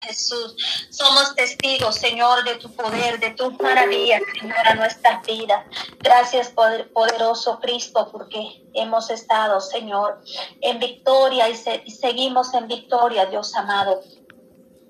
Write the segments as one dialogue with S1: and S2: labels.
S1: Jesús, somos testigos, Señor, de tu poder, de tus maravillas, Señor, a nuestras vidas. Gracias, poderoso Cristo, porque hemos estado, Señor, en victoria y, y seguimos en victoria, Dios amado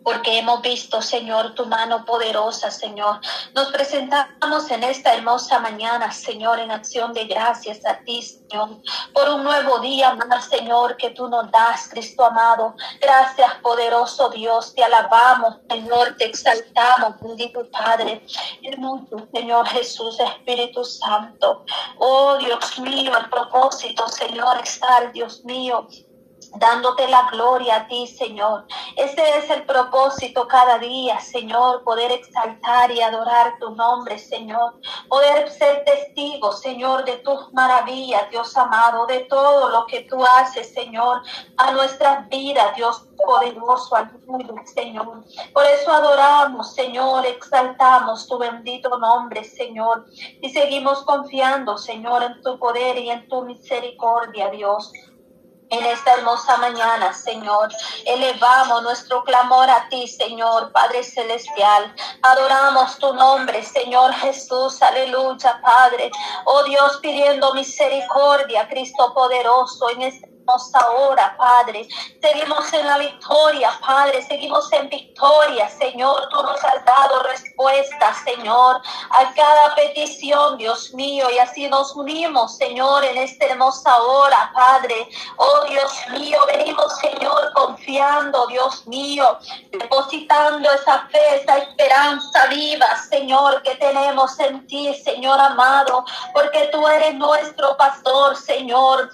S1: porque hemos visto, Señor, tu mano poderosa, Señor. Nos presentamos en esta hermosa mañana, Señor, en acción de gracias a ti, Señor, por un nuevo día más, Señor, que tú nos das, Cristo amado. Gracias, poderoso Dios, te alabamos, Señor, te exaltamos, bendito Padre, hermoso Señor Jesús, Espíritu Santo. Oh, Dios mío, el propósito, Señor, estar, Dios mío, dándote la gloria a ti, Señor. Ese es el propósito cada día, Señor, poder exaltar y adorar tu nombre, Señor. Poder ser testigo, Señor, de tus maravillas, Dios amado, de todo lo que tú haces, Señor, a nuestras vidas, Dios poderoso, aleluya, Señor. Por eso adoramos, Señor, exaltamos tu bendito nombre, Señor, y seguimos confiando, Señor, en tu poder y en tu misericordia, Dios en esta hermosa mañana, Señor. Elevamos nuestro clamor a ti, Señor, Padre Celestial. Adoramos tu nombre, Señor Jesús. Aleluya, Padre. Oh Dios, pidiendo misericordia, Cristo poderoso, en este ahora, Padre. Seguimos en la victoria, Padre. Seguimos en victoria, Señor. Tú nos has dado respuesta, Señor, a cada petición, Dios mío. Y así nos unimos, Señor, en esta hermosa hora, Padre. Oh, Dios mío, venimos, Señor, confiando, Dios mío, depositando esa fe, esa esperanza viva, Señor, que tenemos en ti, Señor amado, porque tú eres nuestro pastor, Señor.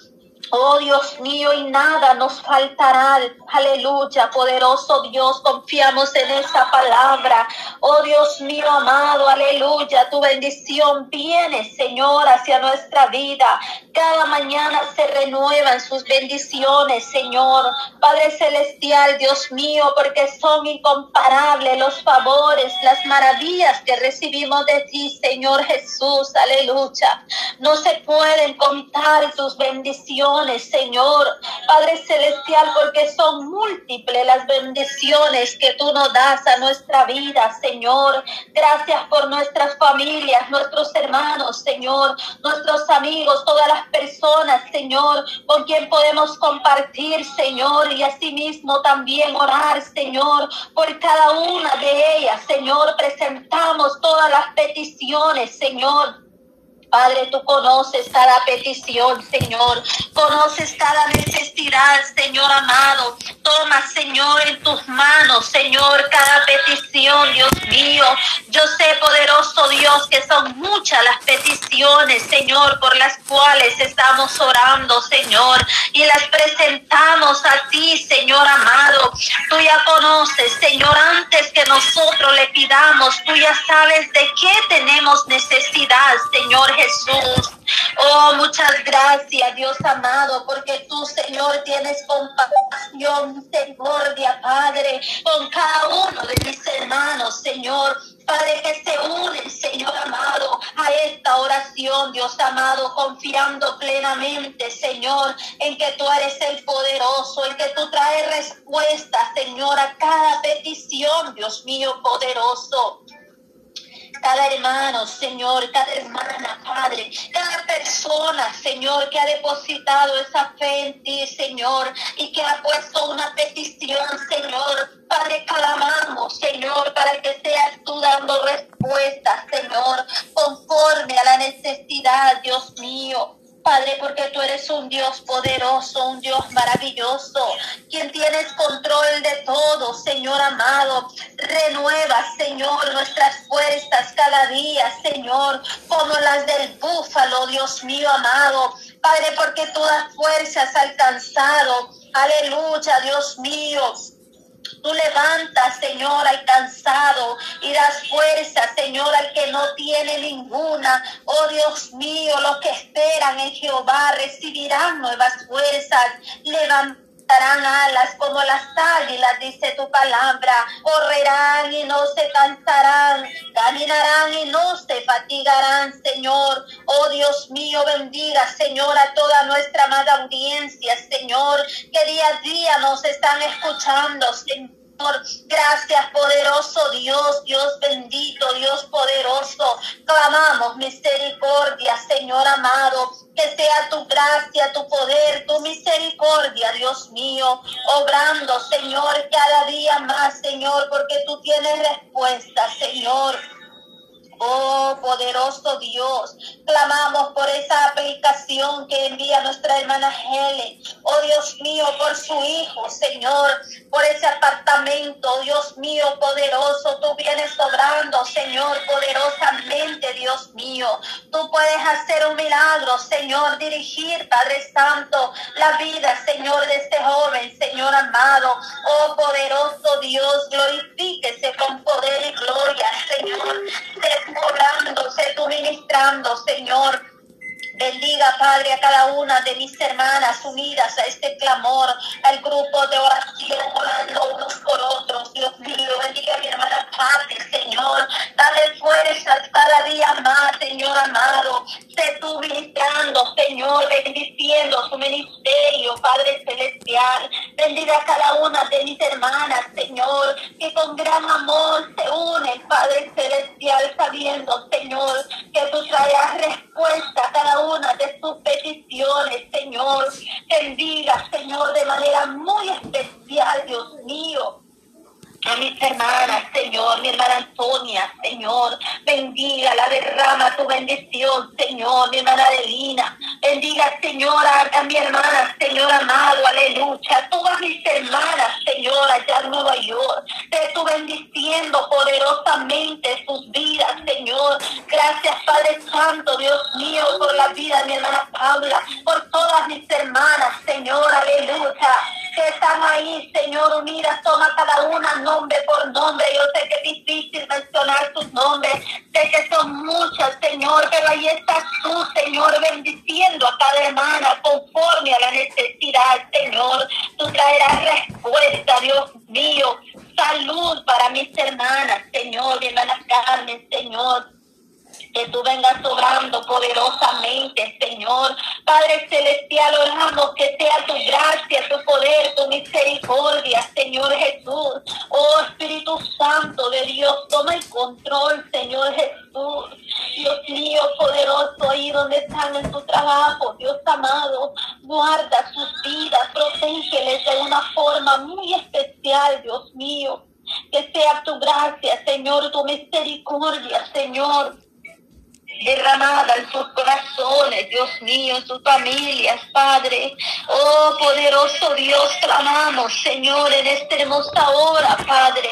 S1: Oh Dios mío, y nada nos faltará. Aleluya, poderoso Dios, confiamos en esa palabra. Oh Dios mío, amado, aleluya, tu bendición viene, Señor, hacia nuestra vida. Cada mañana se renuevan sus bendiciones, Señor. Padre Celestial, Dios mío, porque son incomparables los favores, las maravillas que recibimos de ti, Señor Jesús. Aleluya. No se pueden contar tus bendiciones Señor, Padre Celestial, porque son múltiples las bendiciones que tú nos das a nuestra vida, Señor. Gracias por nuestras familias, nuestros hermanos, Señor, nuestros amigos, todas las personas, Señor, con quien podemos compartir, Señor, y asimismo también orar, Señor, por cada una de ellas, Señor. Presentamos todas las peticiones, Señor Padre, tú conoces cada petición, Señor. Conoces cada necesidad, Señor amado. Toma, Señor, en tus manos, Señor, cada petición, Dios mío. Yo sé, poderoso Dios, que son muchas las peticiones, Señor, por las cuales estamos orando, Señor. Y las presentamos a ti, Señor amado. Tú ya conoces, Señor, antes que nosotros le pidamos, tú ya sabes de qué tenemos necesidad, Señor Jesús. Jesús. Oh, muchas gracias, Dios amado, porque tú, Señor, tienes compasión, misericordia, Padre, con cada uno de mis hermanos, Señor. Padre, que se unen, Señor amado, a esta oración, Dios amado, confiando plenamente, Señor, en que tú eres el poderoso, en que tú traes respuesta, Señor, a cada petición, Dios mío, poderoso cada hermano, Señor, cada hermana, Padre, cada persona, Señor, que ha depositado esa fe en ti, Señor, y que ha puesto una petición, Señor. Padre, clamamos, Señor, para que seas tú dando respuestas, Señor, conforme a la necesidad, Dios mío. Padre, porque tú eres un Dios poderoso, un Dios maravilloso, quien tienes control de todo, Señor amado. Renueva, Señor, nuestras fuerzas cada día, Señor, como las del búfalo, Dios mío amado. Padre, porque todas fuerzas alcanzado. Aleluya, Dios mío. Tú levantas, Señor, al cansado y das fuerza, Señor, al que no tiene ninguna. Oh Dios mío, los que esperan en Jehová recibirán nuevas fuerzas. Levanta darán alas como las águilas, dice tu palabra. Correrán y no se cansarán, caminarán y no se fatigarán, Señor. Oh Dios mío, bendiga, Señor, a toda nuestra amada audiencia, Señor, que día a día nos están escuchando, Gracias, poderoso Dios, Dios bendito, Dios poderoso. Clamamos misericordia, Señor amado. Que sea tu gracia, tu poder, tu misericordia, Dios mío, obrando, Señor, cada día más, Señor, porque tú tienes respuesta, Señor. Oh, poderoso Dios, clamamos por esa aplicación que envía nuestra hermana Helen. Oh, Dios mío, por su hijo, Señor, por ese apartamento, Dios mío, poderoso. Tú vienes sobrando, Señor, poderosamente, Dios mío. Tú puedes hacer un milagro, Señor, dirigir, Padre Santo, la vida, Señor, de este joven, Señor amado. Oh, poderoso Dios, glorifíquese con poder y gloria, Señor sé tú ministrando, Señor. Bendiga, Padre, a cada una de mis hermanas unidas a este clamor, al grupo de oración, orando unos por otros. Dios mío, bendiga a mi hermana Padre, Señor. Dale fuerzas cada día más, Señor amado. Sé tú ministrando, Señor, bendiciendo su ministerio, Padre Celestial. Bendiga a cada una de mis hermanas, Señor, que con gran amor se unen, Padre Celestial, sabiendo, Señor, que tú traerás respuesta a cada una de sus peticiones, Señor. Bendiga, Señor, de manera muy especial, Dios mío a mis hermanas, Señor, mi hermana Antonia, Señor, bendiga, la derrama tu bendición, Señor, mi hermana Adelina, bendiga, Señor, a, mi hermana, Señor amado, aleluya, todas mis hermanas, Señor, allá en Nueva York, te tu bendiciendo poderosamente sus vidas, Señor, gracias, Padre Santo, Dios mío, por la vida de mi hermana Paula, por todas mis hermanas, Señor, aleluya, que están ahí, Señor, unidas, toma cada una, nombre por nombre. Yo sé que es difícil mencionar tus nombres, sé que son muchas, Señor, pero ahí estás tú, Señor, bendiciendo a cada hermana conforme a la necesidad, Señor. Tú traerás respuesta, Dios mío. Salud para mis hermanas, Señor, mi hermana Carmen, Señor que tú vengas sobrando poderosamente, Señor. Padre Celestial, oramos que sea tu gracia, tu poder, tu misericordia, Señor Jesús. Oh Espíritu Santo de Dios, toma el control, Señor Jesús. Dios mío, poderoso, ahí donde están en tu trabajo, Dios amado, guarda sus vidas, protégeles de una forma muy especial, Dios mío. Que sea tu gracia, Señor, tu misericordia, Señor derramada en sus corazones, Dios mío, en sus familias, Padre. Oh, poderoso Dios, clamamos, Señor, en esta hermosa hora, Padre,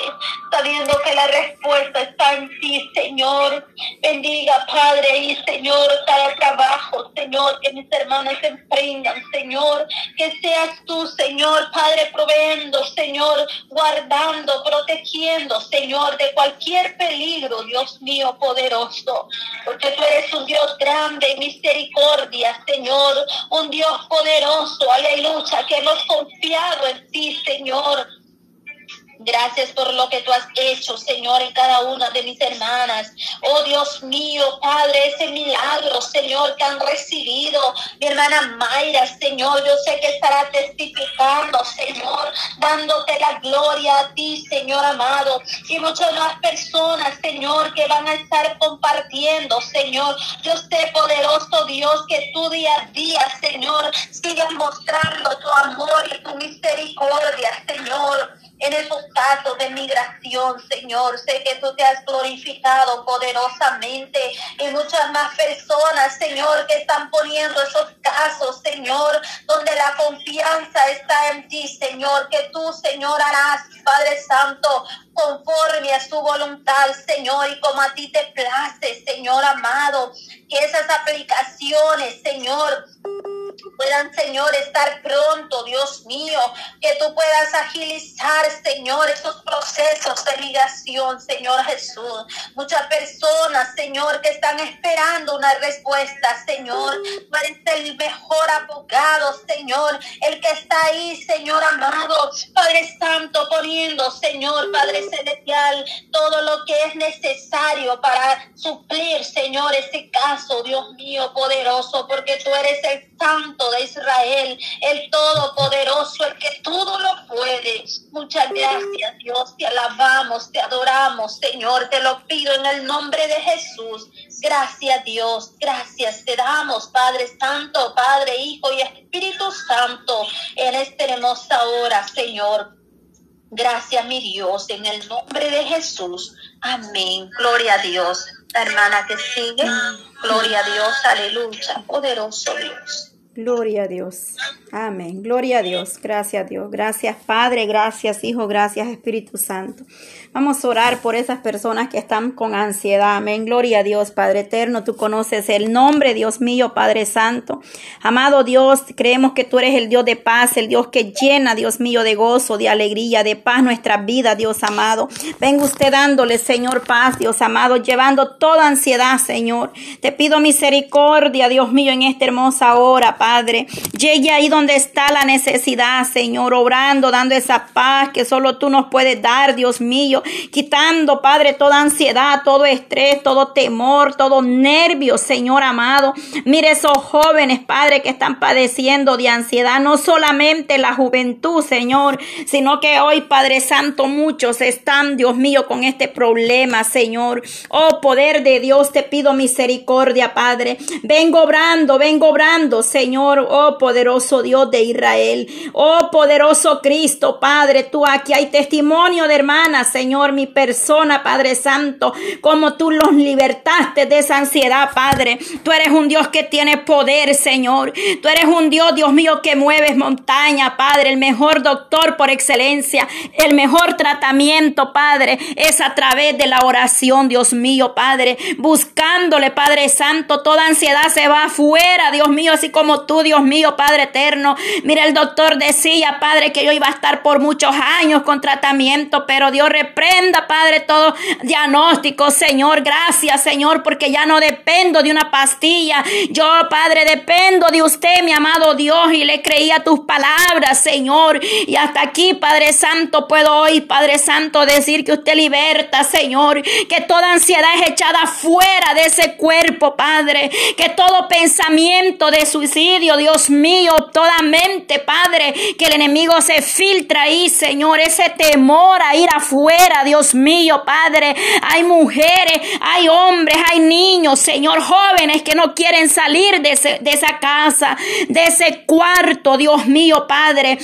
S1: sabiendo que la respuesta está en ti, Señor. Bendiga, Padre, y Señor, cada trabajo, Señor, que mis hermanos emprendan, Señor. Que seas tú, Señor, Padre, proveendo, Señor, guardando, protegiendo, Señor, de cualquier peligro, Dios mío, poderoso. Porque tú eres un Dios grande, misericordia, Señor, un Dios poderoso, aleluya, que hemos confiado en ti, Señor. Gracias por lo que tú has hecho, Señor, en cada una de mis hermanas. Oh Dios mío, Padre, ese milagro, Señor, que han recibido. Mi hermana Mayra, Señor, yo sé que estará testificando, Señor, dándote la gloria a ti, Señor amado. Y muchas más personas, Señor, que van a estar compartiendo, Señor. Yo sé, poderoso Dios, que tú día a día, Señor, sigas mostrando tu amor y tu misericordia, Señor en esos casos de migración, Señor. Sé que tú te has glorificado poderosamente y muchas más personas, Señor, que están poniendo esos casos, Señor, donde la confianza está en ti, Señor, que tú, Señor, harás, Padre Santo, conforme a su voluntad, Señor, y como a ti te place, Señor amado, que esas aplicaciones, Señor, puedan, Señor, estar pronto, Dios mío, que tú puedas agilizar, Señor, esos procesos de migración, Señor Jesús. Muchas personas, Señor, que están esperando una respuesta, Señor. Tú eres el mejor abogado, Señor, el que está ahí, Señor amado, Padre Santo, poniendo, Señor, Padre Celestial, todo lo que es necesario para suplir, Señor, ese caso, Dios mío, poderoso, porque tú eres el santo Santo de Israel, el Todopoderoso, el que todo lo puede. Muchas gracias, Dios. Te alabamos, te adoramos, Señor. Te lo pido en el nombre de Jesús. Gracias, Dios. Gracias te damos, Padre Santo, Padre, Hijo y Espíritu Santo, en esta hermosa hora, Señor. Gracias, mi Dios, en el nombre de Jesús. Amén. Gloria a Dios. La hermana que sigue. Gloria a Dios. Aleluya. Poderoso Dios.
S2: Gloria a Dios. Amén. Gloria a Dios. Gracias a Dios. Gracias Padre. Gracias Hijo. Gracias Espíritu Santo. Vamos a orar por esas personas que están con ansiedad. Amén. Gloria a Dios, Padre eterno. Tú conoces el nombre, Dios mío, Padre Santo. Amado Dios, creemos que tú eres el Dios de paz, el Dios que llena, Dios mío, de gozo, de alegría, de paz nuestra vida, Dios amado. Venga usted dándole, Señor, paz, Dios amado, llevando toda ansiedad, Señor. Te pido misericordia, Dios mío, en esta hermosa hora, Padre. Llegue ahí donde está la necesidad, Señor, obrando, dando esa paz que solo tú nos puedes dar, Dios mío quitando, Padre, toda ansiedad, todo estrés, todo temor, todo nervio, Señor amado. Mire esos jóvenes, Padre, que están padeciendo de ansiedad, no solamente la juventud, Señor, sino que hoy, Padre Santo, muchos están, Dios mío, con este problema, Señor. Oh, poder de Dios, te pido misericordia, Padre. Vengo obrando, vengo obrando, Señor, oh poderoso Dios de Israel. Oh poderoso Cristo, Padre, tú aquí hay testimonio de hermanas, Señor Señor, mi persona, Padre Santo, como tú los libertaste de esa ansiedad, Padre. Tú eres un Dios que tiene poder, Señor. Tú eres un Dios, Dios mío, que mueves montaña, Padre. El mejor doctor por excelencia, el mejor tratamiento, Padre, es a través de la oración, Dios mío, Padre. Buscándole, Padre Santo, toda ansiedad se va afuera, Dios mío, así como tú, Dios mío, Padre eterno. Mira, el doctor decía, Padre, que yo iba a estar por muchos años con tratamiento, pero Dios reprende Prenda, Padre, todo diagnóstico, Señor. Gracias, Señor, porque ya no dependo de una pastilla. Yo, Padre, dependo de usted, mi amado Dios, y le creía tus palabras, Señor. Y hasta aquí, Padre Santo, puedo hoy, Padre Santo, decir que usted liberta, Señor, que toda ansiedad es echada fuera de ese cuerpo, Padre, que todo pensamiento de suicidio, Dios mío, toda mente, Padre, que el enemigo se filtra ahí, Señor, ese temor a ir afuera Dios mío, Padre. Hay mujeres, hay hombres, hay niños, Señor, jóvenes que no quieren salir de, de esa casa, de ese cuarto, Dios mío, Padre.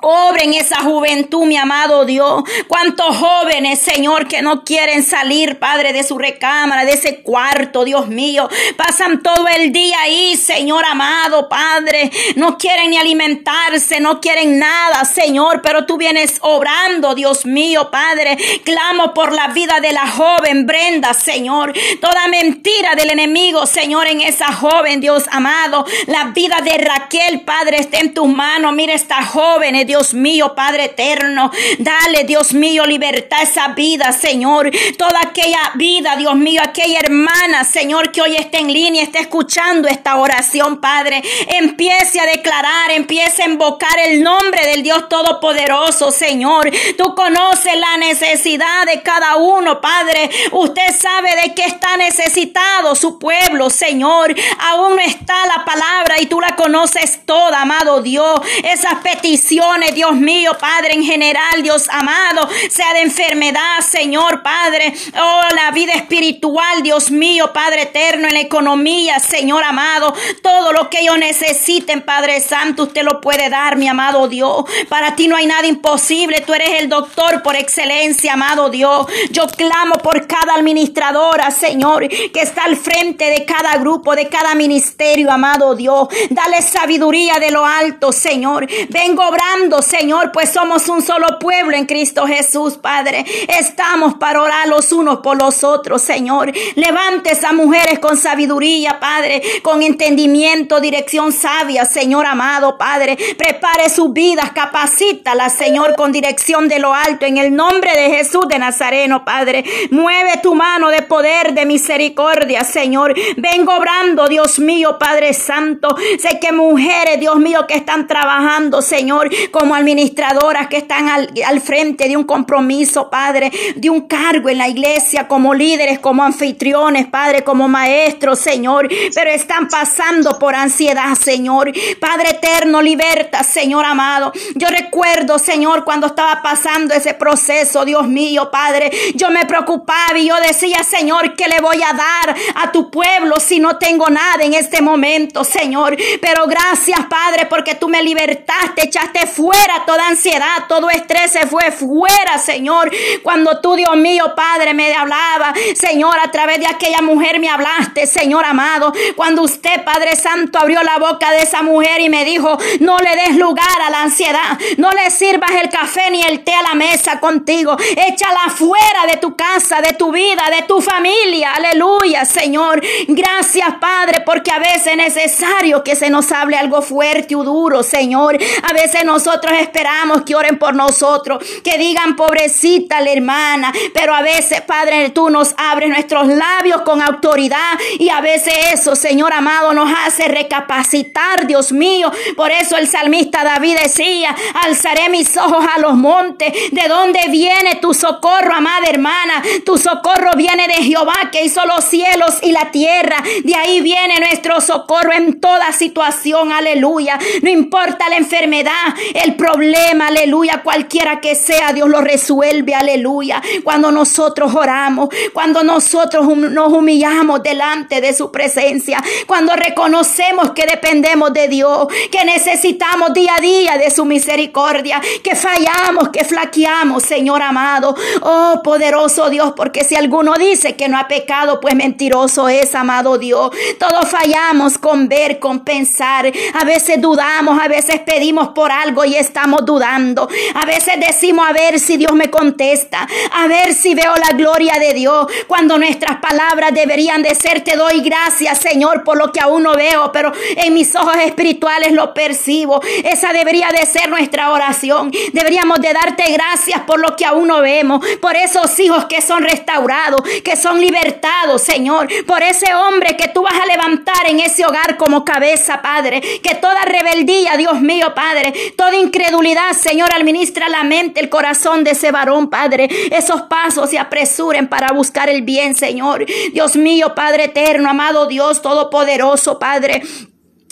S2: Obra en esa juventud, mi amado Dios. Cuántos jóvenes, Señor, que no quieren salir, Padre, de su recámara, de ese cuarto, Dios mío. Pasan todo el día ahí, Señor amado, Padre. No quieren ni alimentarse, no quieren nada, Señor. Pero tú vienes obrando, Dios mío, Padre. Clamo por la vida de la joven Brenda, Señor. Toda mentira del enemigo, Señor, en esa joven, Dios amado. La vida de Raquel, Padre, está en tus manos. Mira esta joven, Dios mío, Padre eterno. Dale, Dios mío, libertad a esa vida, Señor. Toda aquella vida, Dios mío, aquella hermana, Señor, que hoy está en línea, está escuchando esta oración, Padre. Empiece a declarar, empiece a invocar el nombre del Dios Todopoderoso, Señor. Tú conoces la necesidad de cada uno, Padre. Usted sabe de qué está necesitado su pueblo, Señor. Aún no está la palabra y tú la conoces toda, amado Dios. Esas peticiones Dios mío, Padre, en general, Dios amado, sea de enfermedad, Señor, Padre, oh, la vida espiritual, Dios mío, Padre eterno, en la economía, Señor amado, todo lo que ellos necesiten, Padre Santo, usted lo puede dar, mi amado Dios. Para ti no hay nada imposible, tú eres el doctor por excelencia, amado Dios. Yo clamo por cada administradora, Señor, que está al frente de cada grupo, de cada ministerio, amado Dios. Dale sabiduría de lo alto, Señor. Vengo obrando Señor, pues somos un solo pueblo en Cristo Jesús, Padre. Estamos para orar los unos por los otros, Señor. Levante a mujeres con sabiduría, Padre, con entendimiento, dirección sabia, Señor amado, Padre. Prepare sus vidas, capacítalas, Señor, con dirección de lo alto, en el nombre de Jesús de Nazareno, Padre. Mueve tu mano de poder, de misericordia, Señor. Vengo obrando, Dios mío, Padre Santo. Sé que mujeres, Dios mío, que están trabajando, Señor, como administradoras que están al, frente de un compromiso, Padre, de un cargo en la iglesia, como líderes, como anfitriones, Padre, como maestros, Señor, pero están pasando por ansiedad, Señor. Padre eterno, liberta, Señor amado. Yo recuerdo, Señor, cuando estaba pasando ese proceso, Dios mío, Padre, yo me preocupaba y yo decía, Señor, ¿qué le voy a dar a tu pueblo si no tengo nada en este momento, Señor? Pero gracias, Padre, porque tú me libertaste, echaste fuera toda ansiedad, todo estrés se fue fuera, Señor. Cuando tú, Dios mío, Padre, me hablaba, Señor, a través de aquella mujer me hablaste, Señor amado. Cuando usted, Padre Santo, abrió la boca de esa mujer y me dijo, no le des lugar a la ansiedad, no le sirvas el café ni el té a la mesa contigo, échala fuera de tu casa, de tu vida, de tu familia. Aleluya, Señor. Gracias, Padre, porque a veces es necesario que se nos hable algo fuerte y duro, Señor. A veces nosotros esperamos que oren por nosotros, que digan pobrecita la hermana, pero a veces, Padre, tú nos abres nuestros labios con autoridad y a veces eso, Señor amado, nos hace recapacitar, Dios mío. Por eso el salmista David decía, alzaré mis ojos a los montes, ¿de dónde viene tu socorro, amada hermana? Tu socorro viene de Jehová que hizo los cielos y la tierra. De ahí viene nuestro socorro en toda situación, aleluya. No importa la enfermedad, el problema, aleluya, cualquiera que sea, Dios lo resuelve, aleluya. Cuando nosotros oramos, cuando nosotros nos humillamos delante de su presencia, cuando reconocemos que dependemos de Dios, que necesitamos día a día de su misericordia, que fallamos, que flaqueamos, Señor amado. Oh, poderoso Dios, porque si alguno dice que no ha pecado, pues mentiroso es, amado Dios. Todos fallamos con ver, con pensar. A veces dudamos, a veces pedimos por algo y estamos dudando. A veces decimos a ver si Dios me contesta, a ver si veo la gloria de Dios, cuando nuestras palabras deberían de ser te doy gracias, Señor, por lo que aún no veo, pero en mis ojos espirituales lo percibo. Esa debería de ser nuestra oración. Deberíamos de darte gracias por lo que aún no vemos, por esos hijos que son restaurados, que son libertados, Señor, por ese hombre que tú vas a levantar en ese hogar como cabeza, Padre, que toda rebeldía, Dios mío, Padre, toda incredulidad, Señor, administra la mente, el corazón de ese varón, Padre, esos pasos se apresuren para buscar el bien, Señor. Dios mío, Padre eterno, amado Dios todopoderoso, Padre.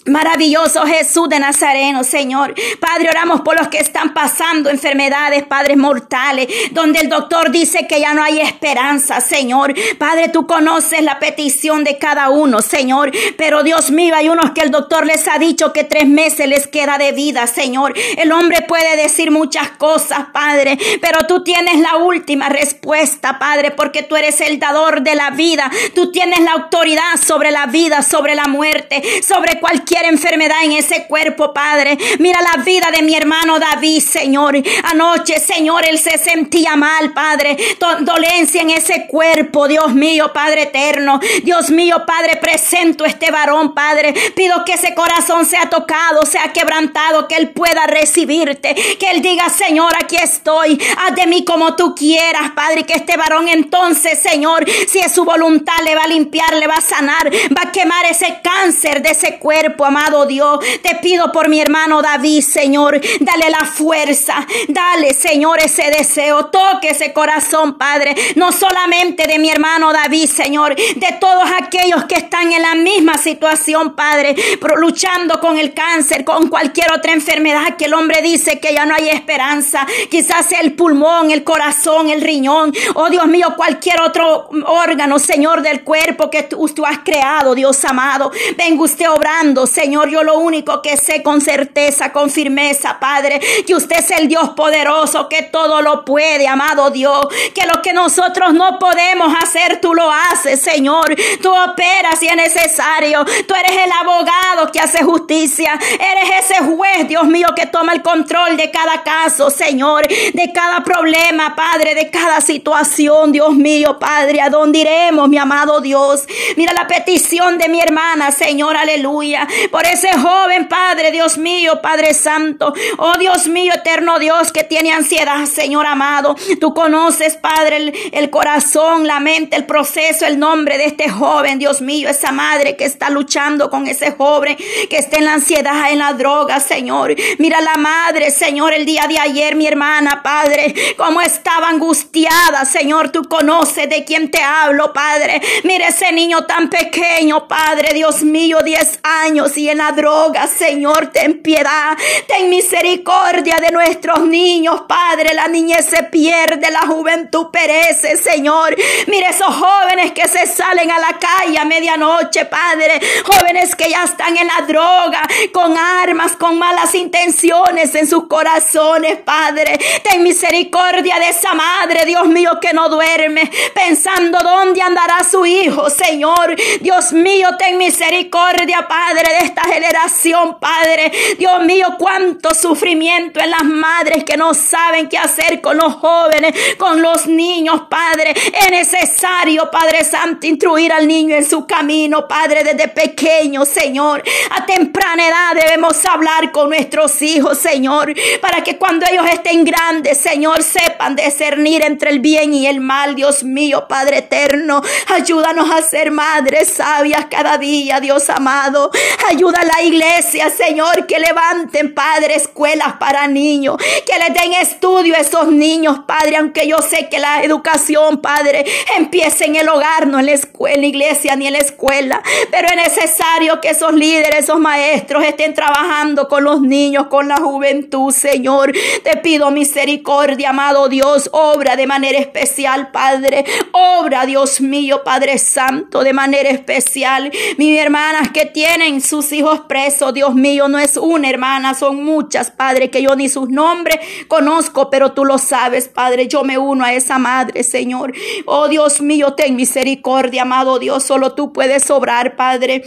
S2: Maravilloso Jesús de Nazareno, Señor. Padre, oramos por los que están pasando enfermedades, padres mortales, donde el doctor dice que ya no hay esperanza, Señor. Padre, tú conoces la petición de cada uno, Señor. Pero Dios mío, hay unos que el doctor les ha dicho que tres meses les queda de vida, Señor. El hombre puede decir muchas cosas, Padre, pero tú tienes la última respuesta, Padre, porque tú eres el dador de la vida. Tú tienes la autoridad sobre la vida, sobre la muerte, sobre cualquier enfermedad en ese cuerpo, Padre. Mira la vida de mi hermano David, Señor. Anoche, Señor, él se sentía mal, Padre. Dolencia en ese cuerpo, Dios mío, Padre eterno. Dios mío, Padre, presento este varón, Padre. Pido que ese corazón sea tocado, sea quebrantado, que él pueda recibirte. Que él diga, Señor, aquí estoy. Haz de mí como tú quieras, Padre. que este varón entonces, Señor, si es su voluntad, le va a limpiar, le va a sanar, va a quemar ese cáncer de ese cuerpo amado Dios. Te pido por mi hermano David, Señor. Dale la fuerza. Dale, Señor, ese deseo. Toque ese corazón, Padre. No solamente de mi hermano David, Señor. De todos aquellos que están en la misma situación, Padre. luchando con el cáncer, con cualquier otra enfermedad que el hombre dice que ya no hay esperanza. Quizás el pulmón, el corazón, el riñón. Oh Dios mío, cualquier otro órgano, Señor, del cuerpo que tú, has creado, Dios amado. Venga usted obrando, Señor, yo lo único que sé con certeza, con firmeza, Padre, que usted es el Dios poderoso, que todo lo puede, amado Dios, que lo que nosotros no podemos hacer, tú lo haces, Señor. Tú operas si es necesario. Tú eres el abogado que hace justicia. Eres ese juez, Dios mío, que toma el control de cada caso, Señor, de cada problema, Padre, de cada situación, Dios mío, Padre. ¿A dónde iremos, mi amado Dios? Mira la petición de mi hermana, Señor, aleluya. Por ese joven, Padre, Dios mío, Padre Santo. Oh Dios mío, eterno Dios, que tiene ansiedad, Señor amado. Tú conoces, Padre, el, corazón, la mente, el proceso, el nombre de este joven, Dios mío, esa madre que está luchando con ese joven que está en la ansiedad, en la droga, Señor. Mira la madre, Señor, el día de ayer, mi hermana, Padre, cómo estaba angustiada, Señor. Tú conoces de quién te hablo, Padre. Mira ese niño tan pequeño, Padre, Dios mío, 10 años y en la droga, Señor, ten piedad, ten misericordia de nuestros niños, Padre. La niñez se pierde, la juventud perece, Señor. Mira esos jóvenes que se salen a la calle a medianoche, Padre. Jóvenes que ya están en la droga, con armas, con malas intenciones en sus corazones, Padre. Ten misericordia de esa madre, Dios mío, que no duerme, pensando dónde andará su hijo, Señor. Dios mío, ten misericordia, Padre, esta generación, Padre. Dios mío, cuánto sufrimiento en las madres que no saben qué hacer con los jóvenes, con los niños, Padre. Es necesario, Padre Santo, instruir al niño en su camino, Padre, desde pequeño, Señor. A temprana edad debemos hablar con nuestros hijos, Señor, para que cuando ellos estén grandes, Señor, sepan discernir entre el bien y el mal, Dios mío, Padre eterno. Ayúdanos a ser madres sabias cada día, Dios amado. Ayuda a la iglesia, Señor, que levanten, Padre, escuelas para niños, que les den estudio a esos niños, Padre, aunque yo sé que la educación, Padre, empieza en el hogar, no en la escuela, en la iglesia ni en la escuela, pero es necesario que esos líderes, esos maestros estén trabajando con los niños, con la juventud, Señor. Te pido misericordia, amado Dios, obra de manera especial, Padre. Obra, Dios mío, Padre Santo, de manera especial. Mis hermanas que tienen sus hijos presos, Dios mío, no es una hermana, son muchas, Padre, que yo ni sus nombres conozco, pero tú lo sabes, Padre. Yo me uno a esa madre, Señor. Oh Dios mío, ten misericordia, amado Dios. Solo tú puedes obrar, Padre.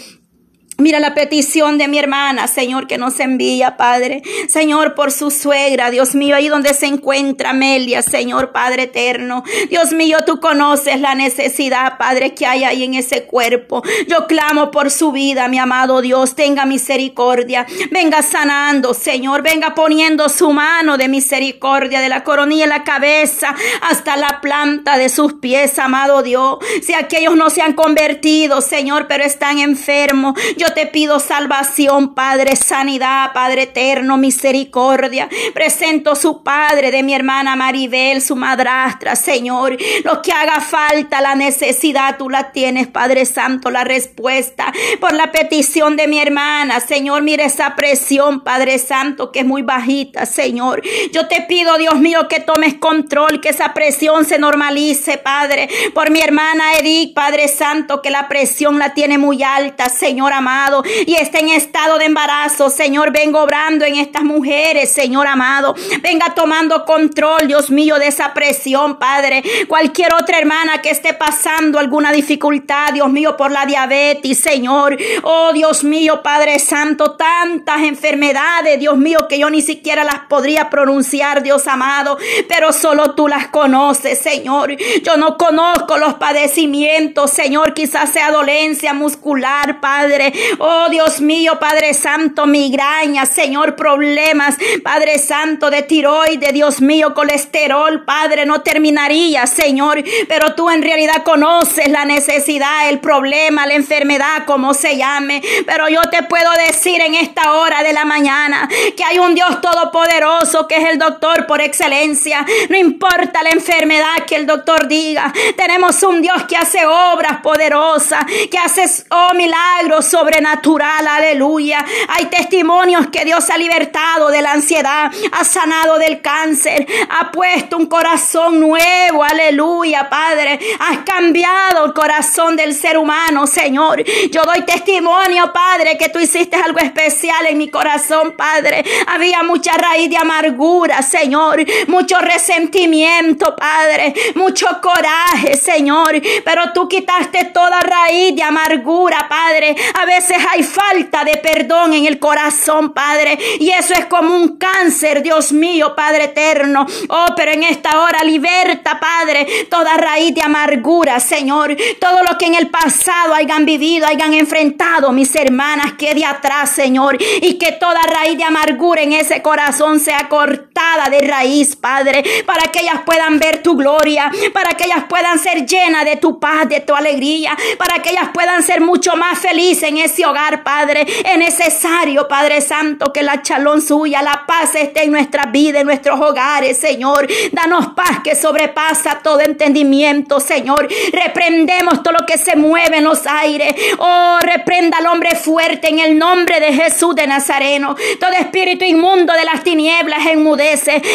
S2: Mira la petición de mi hermana, Señor, que nos envía, Padre. Señor, por su suegra, Dios mío, ahí donde se encuentra Amelia, Señor, Padre eterno. Dios mío, tú conoces la necesidad, Padre, que hay ahí en ese cuerpo. Yo clamo por su vida, mi amado Dios. Tenga misericordia. Venga sanando, Señor. Venga poniendo su mano de misericordia de la coronilla de la cabeza hasta la planta de sus pies, amado Dios. Si aquellos no se han convertido, Señor, pero están enfermos. Yo te pido salvación, Padre, sanidad, Padre eterno, misericordia. Presento su Padre de mi hermana Maribel, su madrastra, Señor. Lo que haga falta, la necesidad, tú la tienes, Padre Santo, la respuesta por la petición de mi hermana. Señor, mire esa presión, Padre Santo, que es muy bajita, Señor. Yo te pido, Dios mío, que tomes control, que esa presión se normalice, Padre. Por mi hermana Edith, Padre Santo, que la presión la tiene muy alta, Señor amado y está en estado de embarazo. Señor, vengo obrando en estas mujeres, Señor amado. Venga tomando control, Dios mío, de esa presión, Padre. Cualquier otra hermana que esté pasando alguna dificultad, Dios mío, por la diabetes, Señor. Oh, Dios mío, Padre Santo, tantas enfermedades, Dios mío, que yo ni siquiera las podría pronunciar, Dios amado, pero solo tú las conoces, Señor. Yo no conozco los padecimientos, Señor, quizás sea dolencia muscular, Padre. Oh Dios mío, Padre Santo, migraña, Señor, problemas, Padre Santo, de tiroides, Dios mío, colesterol, Padre, no terminaría, Señor, pero tú en realidad conoces la necesidad, el problema, la enfermedad, como se llame. Pero yo te puedo decir en esta hora de la mañana que hay un Dios todopoderoso que es el doctor por excelencia. No importa la enfermedad que el doctor diga, tenemos un Dios que hace obras poderosas, que hace oh, milagros sobre natural, aleluya. Hay testimonios que Dios ha libertado de la ansiedad, ha sanado del cáncer, ha puesto un corazón nuevo, aleluya, Padre. Has cambiado el corazón del ser humano, Señor. Yo doy testimonio, Padre, que tú hiciste algo especial en mi corazón, Padre. Había mucha raíz de amargura, Señor, mucho resentimiento, Padre, mucho coraje, Señor, pero tú quitaste toda raíz de amargura, Padre. A veces hay falta de perdón en el corazón, Padre. Y eso es como un cáncer, Dios mío, Padre eterno. Oh, pero en esta hora liberta, Padre, toda raíz de amargura, Señor. Todo lo que en el pasado hayan vivido, hayan enfrentado mis hermanas, quede atrás, Señor. Y que toda raíz de amargura en ese corazón sea cortada de raíz, Padre. Para que ellas puedan ver tu gloria. Para que ellas puedan ser llenas de tu paz, de tu alegría. Para que ellas puedan ser mucho más felices en ese hogar, Padre. Es necesario, Padre Santo, que la chalón suya, la paz esté en nuestra vida, en nuestros hogares, Señor. Danos paz que sobrepasa todo entendimiento, Señor. Reprendemos todo lo que se mueve en los aires. Oh, reprenda al hombre fuerte en el nombre de Jesús de Nazareno. Todo espíritu inmundo de las tinieblas enmudece.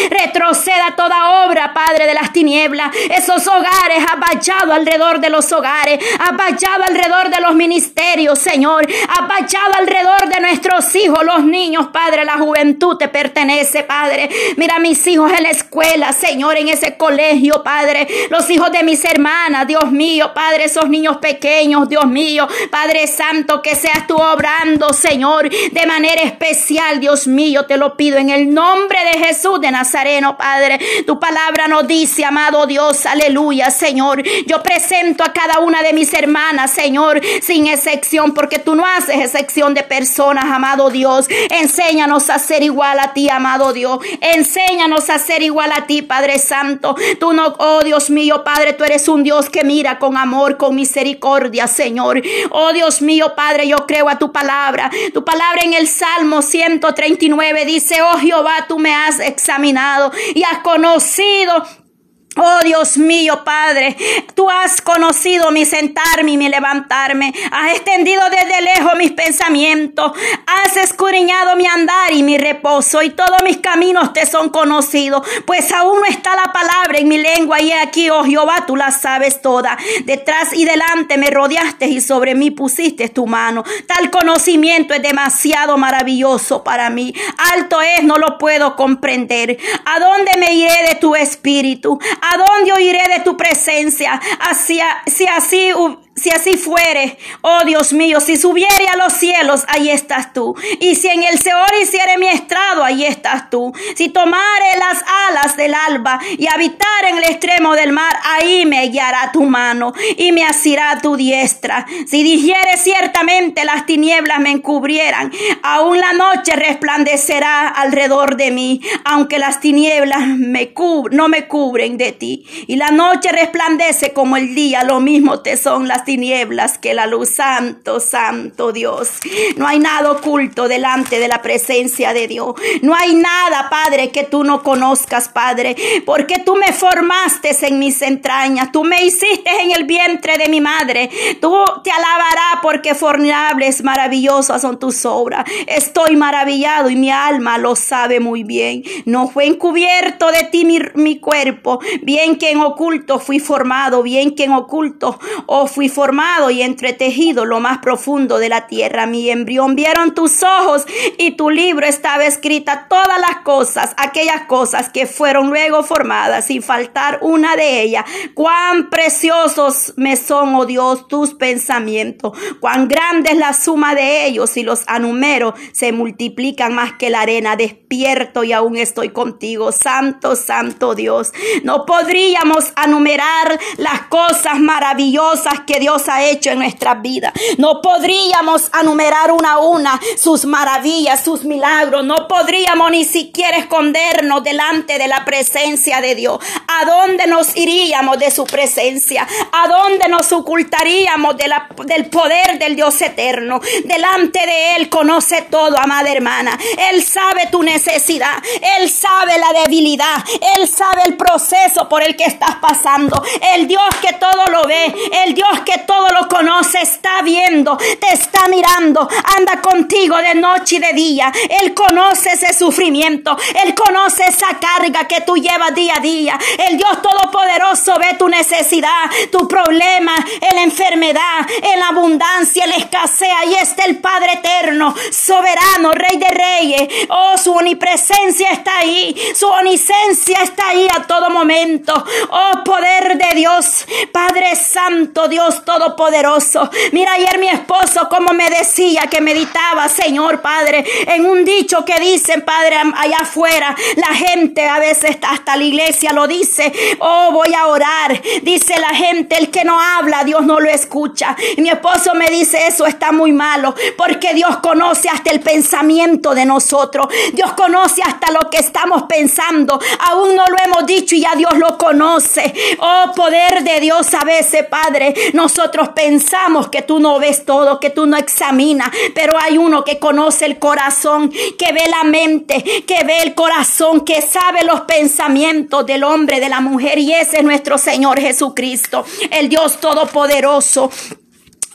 S2: Retroceda toda obra, Padre de las tinieblas. Esos hogares vallado alrededor de los hogares, vallado alrededor de los ministerios, Señor. vallado alrededor de nuestros hijos, los niños, Padre. La juventud te pertenece, Padre. Mira mis hijos en la escuela, Señor, en ese colegio, Padre. Los hijos de mis hermanas, Dios mío, Padre, esos niños pequeños, Dios mío, Padre Santo, que seas tú obrando, Señor, de manera especial, Dios mío, te lo pido en el nombre de Jesús de Nazareno, Padre. Tu palabra nos dice, amado Dios, aleluya, Señor. Yo presento a cada una de mis hermanas, Señor, sin excepción, porque tú no haces excepción de personas, amado Dios. Enséñanos a ser igual a ti, amado Dios. Enséñanos a ser igual a ti, Padre Santo. Tú no, oh Dios mío, Padre, tú eres un Dios que mira con amor, con misericordia, Señor. Oh Dios mío, Padre, yo creo a tu palabra. Tu palabra en el Salmo 139 dice, oh Jehová, tú me has examinado y has conocido Oh Dios mío, Padre, tú has conocido mi sentarme y mi levantarme, has extendido desde lejos mis pensamientos, has escudriñado mi andar y mi reposo, y todos mis caminos te son conocidos, pues aún no está la palabra en mi lengua, y aquí, oh Jehová, tú la sabes toda. Detrás y delante me rodeaste y sobre mí pusiste tu mano. Tal conocimiento es demasiado maravilloso para mí. Alto es, no lo puedo comprender. ¿A dónde me iré de tu espíritu? ¿A dónde oiré de tu presencia? Hacia, si así si así fuere, oh Dios mío, si subiere a los cielos, ahí estás tú. Y si en el Seor hiciere mi estrado, ahí estás tú. Si tomare las alas del alba y habitar en el extremo del mar, ahí me guiará tu mano y me asirá tu diestra. Si dijere ciertamente las tinieblas me encubrieran, aún la noche resplandecerá alrededor de mí, aunque las tinieblas me no me cubren de ti. Y la noche resplandece como el día, lo mismo te son las tinieblas que la luz. Santo, santo Dios. No hay nada oculto delante de la presencia de Dios. No hay nada, Padre, que tú no conozcas, Padre. Porque tú me formaste en mis entrañas. Tú me hiciste en el vientre de mi madre. Tú te alabarás porque formables, maravillosas son tus obras. Estoy maravillado y mi alma lo sabe muy bien. No fue encubierto de ti mi, mi cuerpo. Bien que en oculto fui formado. Bien que en oculto oh, fui formado y entretejido lo más profundo de la tierra. Mi embrión vieron tus ojos y tu libro estaba escrita todas las cosas, aquellas cosas que fueron luego formadas, sin faltar una de ellas. Cuán preciosos me son, oh Dios, tus pensamientos. Cuán grande es la suma de ellos y los anumero se multiplican más que la arena. Despierto y aún estoy contigo. Santo, santo Dios. No podríamos anumerar las cosas maravillosas que Dios ha hecho en nuestras vidas. No podríamos enumerar una a una sus maravillas, sus milagros. No podríamos ni siquiera escondernos delante de la presencia de Dios. ¿A dónde nos iríamos de su presencia? ¿A dónde nos ocultaríamos del poder del Dios eterno? Delante de Él conoce todo, amada hermana. Él sabe tu necesidad. Él sabe la debilidad. Él sabe el proceso por el que estás pasando. El Dios que todo lo ve. El Dios que todo lo conoce, está viendo, te está mirando, anda contigo de noche y de día. Él conoce ese sufrimiento, Él conoce esa carga que tú llevas día a día. El Dios Todopoderoso ve tu necesidad, tu problema, en la enfermedad, en la abundancia, la escasez. Ahí está el Padre eterno, soberano, Rey de Reyes. Oh, su omnipresencia está ahí, su omnisencia está ahí a todo momento. Oh, poder de Dios, Padre Santo, Dios Todopoderoso. Mira ayer mi esposo como me decía que meditaba, Señor Padre, en un dicho que dicen, Padre, allá afuera, la gente a veces hasta la iglesia lo dice, oh, voy a orar. Dice la gente, el que no habla, Dios no lo escucha. Mi esposo me dice, eso está muy malo, porque Dios conoce hasta el pensamiento de nosotros. Dios conoce hasta lo que estamos pensando. Aún no lo hemos dicho y ya Dios lo conoce. Oh, poder de Dios a veces, Padre. Nosotros pensamos que tú no ves todo, que tú no examinas, pero hay uno que conoce el corazón, que ve la mente, que ve el corazón, que sabe los pensamientos del hombre, de la mujer, y ese es nuestro Señor Jesucristo, el Dios Todopoderoso.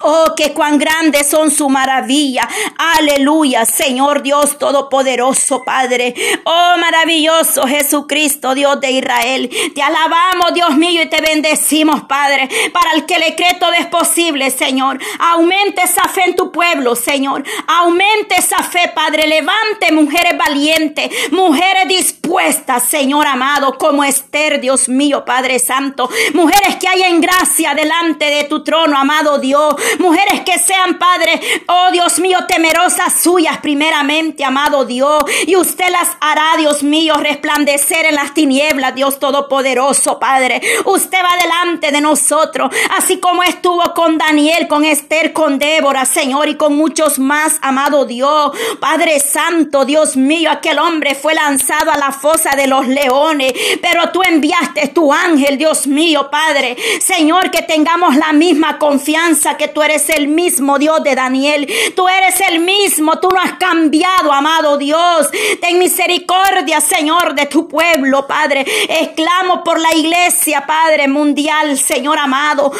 S2: Oh, que cuán grandes son su maravilla. Aleluya, Señor Dios Todopoderoso, Padre. Oh, maravilloso Jesucristo, Dios de Israel. Te alabamos, Dios mío, y te bendecimos, Padre. Para el que le cree todo es posible, Señor. Aumente esa fe en tu pueblo, Señor. Aumente esa fe, Padre. Levante mujeres valientes, mujeres dispuestas, Señor amado, como Esther, Dios mío, Padre Santo. Mujeres que hay en gracia delante de tu trono, amado Dios mujeres que sean, Padre, oh Dios mío, temerosas suyas primeramente, amado Dios, y usted las hará, Dios mío, resplandecer en las tinieblas, Dios Todopoderoso, Padre. Usted va delante de nosotros, así como estuvo con Daniel, con Esther, con Débora, Señor, y con muchos más, amado Dios, Padre Santo, Dios mío, aquel hombre fue lanzado a la fosa de los leones, pero tú enviaste tu ángel, Dios mío, Padre, Señor, que tengamos la misma confianza que tú tú eres el mismo Dios de Daniel. Tú eres el mismo, tú no has cambiado, amado Dios. Ten misericordia, Señor, de tu pueblo, Padre. Exclamo por la iglesia, Padre mundial, Señor amado.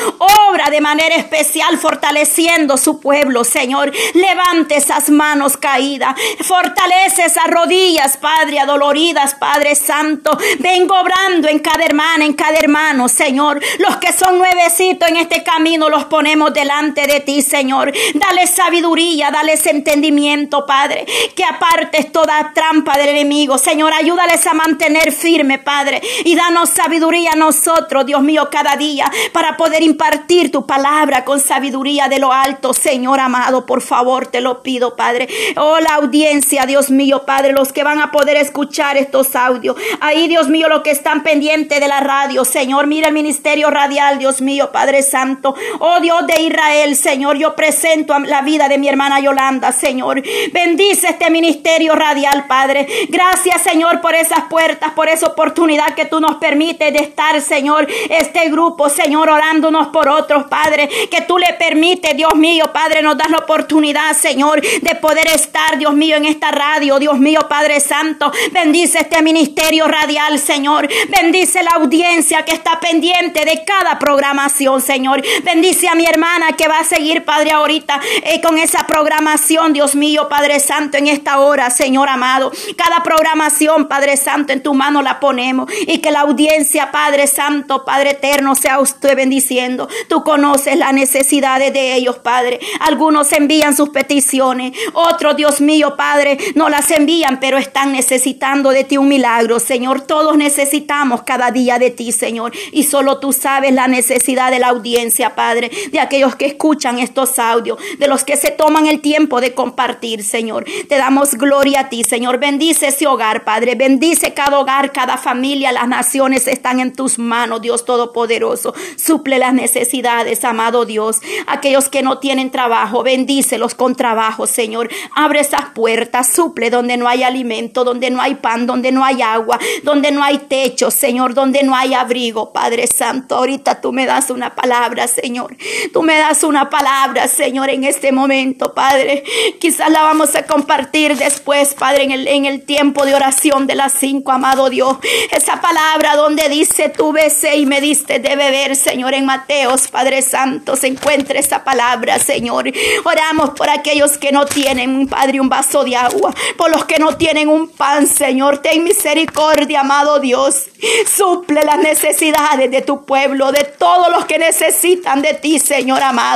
S2: Obra de manera especial fortaleciendo su pueblo, Señor. Levante esas manos caídas. Fortalece esas rodillas, Padre, adoloridas, Padre Santo. Vengo obrando en cada hermana, en cada hermano, Señor. Los que son nuevecitos en este camino los ponemos delante de ti, Señor. Dale sabiduría, dale entendimiento, Padre. Que apartes toda trampa del enemigo. Señor, ayúdales a mantener firme, Padre. Y danos sabiduría a nosotros, Dios mío, cada día para poder impartir tu palabra con sabiduría de lo alto, Señor amado. Por favor, te lo pido, Padre. Oh, la audiencia, Dios mío, Padre, los que van a poder escuchar estos audios. Ahí, Dios mío, los que están pendientes de la radio, Señor. Mira el ministerio radial, Dios mío, Padre Santo. Oh, Dios de Israel. Señor. Yo presento la vida de mi hermana Yolanda, Señor. Bendice este ministerio radial, Padre. Gracias, Señor, por esas puertas, por esa oportunidad que tú nos permites de estar, Señor, este grupo, Señor, orándonos por otros, Padre. Que tú le permites, Dios mío, Padre, nos das la oportunidad, Señor, de poder estar, Dios mío, en esta radio, Dios mío, Padre Santo. Bendice este ministerio radial, Señor. Bendice la audiencia que está pendiente de cada programación, Señor. Bendice a mi hermana que va a seguir, Padre, ahorita eh, con esa programación, Dios mío, Padre Santo, en esta hora, Señor amado. Cada programación, Padre Santo, en tu mano la ponemos y que la audiencia, Padre Santo, Padre Eterno, sea usted bendiciendo. Tú conoces las necesidades de ellos, Padre. Algunos envían sus peticiones, otros, Dios mío, Padre, no las envían, pero están necesitando de ti un milagro, Señor. Todos necesitamos cada día de ti, Señor, y solo tú sabes la necesidad de la audiencia, Padre, de aquellos que escuchan estos audios, de los que se toman el tiempo de compartir, Señor. Te damos gloria a ti, Señor. Bendice ese hogar, Padre. Bendice cada hogar, cada familia. Las naciones están en tus manos, Dios Todopoderoso. Suple las necesidades, amado Dios. Aquellos que no tienen trabajo, bendícelos con trabajo, Señor. Abre esas puertas, suple donde no hay alimento, donde no hay pan, donde no hay agua, donde no hay techo, Señor, donde no hay abrigo, Padre Santo. Ahorita tú me das una palabra, Señor. Tú me das una palabra, Señor, en este momento, Padre. Quizás la vamos a compartir después, Padre, en el, en el tiempo de oración de las cinco, amado Dios. Esa palabra donde dice, tú besé y me diste de beber, Señor, en Mateos, Padre Santo, se encuentra esa palabra, Señor. Oramos por aquellos que no tienen, Padre, un vaso de agua, por los que no tienen un pan, Señor. Ten misericordia, amado Dios. Suple las necesidades de tu pueblo, de todos los que necesitan de ti, Señor amado.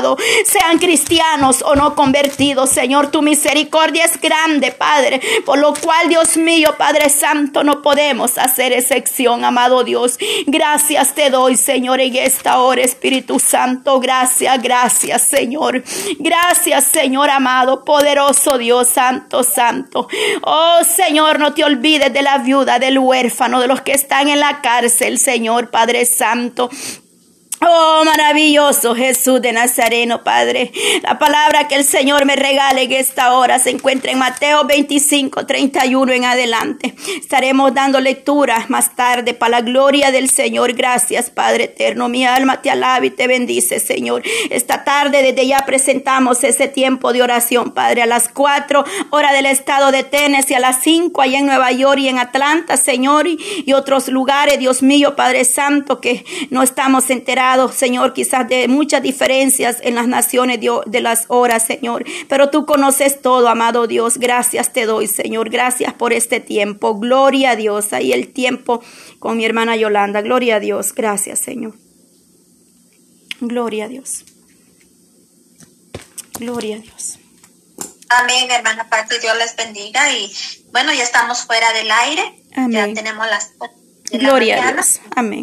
S2: Sean cristianos o no convertidos, Señor, tu misericordia es grande, Padre, por lo cual, Dios mío, Padre Santo, no podemos hacer excepción, amado Dios. Gracias te doy, Señor, en esta hora, Espíritu Santo, gracias, gracias, Señor. Gracias, Señor amado, poderoso Dios, Santo, Santo. Oh, Señor, no te olvides de la viuda, del huérfano, de los que están en la cárcel, Señor Padre Santo. Oh, maravilloso Jesús de Nazareno, Padre. La palabra que el Señor me regale en esta hora se encuentra en Mateo 25, 31 en adelante. Estaremos dando lectura más tarde para la gloria del Señor. Gracias, Padre eterno. Mi alma te alaba y te bendice, Señor. Esta tarde desde ya presentamos ese tiempo de oración, Padre, a las 4 horas del estado de Tennessee, a las 5 allá en Nueva York y en Atlanta, Señor, y otros lugares, Dios mío, Padre Santo, que no estamos enterados Señor, quizás de muchas diferencias en las naciones de, las horas, Señor. Pero tú conoces todo, amado Dios. Gracias te doy, Señor. Gracias por este tiempo. Gloria a Dios. Ahí el tiempo con mi hermana Yolanda. Gloria a Dios. Gracias, Señor. Gloria a Dios. Gloria a Dios.
S1: Amén, hermana Pati, Dios les bendiga. Y bueno, ya estamos fuera del aire. Ya tenemos las.
S2: Gloria a Dios. Amén.